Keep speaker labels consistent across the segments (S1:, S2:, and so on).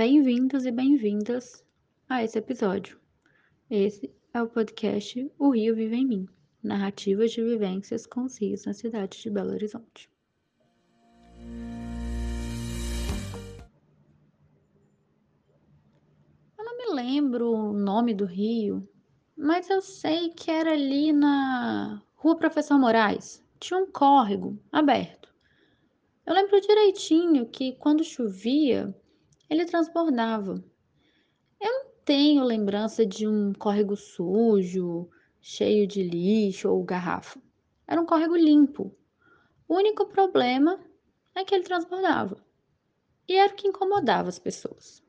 S1: Bem-vindos e bem-vindas a esse episódio. Esse é o podcast O Rio Vive em Mim Narrativas de Vivências com os Rios na cidade de Belo Horizonte. Eu não me lembro o nome do rio, mas eu sei que era ali na Rua Professor Moraes. Tinha um córrego aberto. Eu lembro direitinho que quando chovia, ele transbordava. Eu não tenho lembrança de um córrego sujo, cheio de lixo ou garrafa. Era um córrego limpo. O único problema é que ele transbordava. E era o que incomodava as pessoas.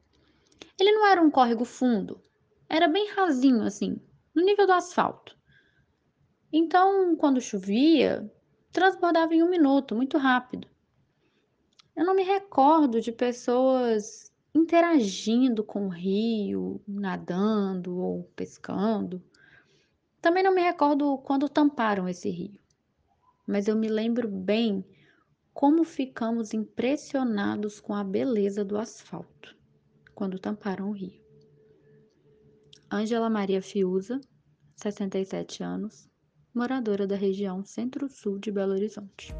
S1: Ele não era um córrego fundo, era bem rasinho assim, no nível do asfalto. Então, quando chovia, transbordava em um minuto, muito rápido. Eu não me recordo de pessoas interagindo com o rio, nadando ou pescando. Também não me recordo quando tamparam esse rio, mas eu me lembro bem como ficamos impressionados com a beleza do asfalto quando tamparam o rio. Ângela Maria Fiuza, 67 anos, moradora da região Centro-Sul de Belo Horizonte.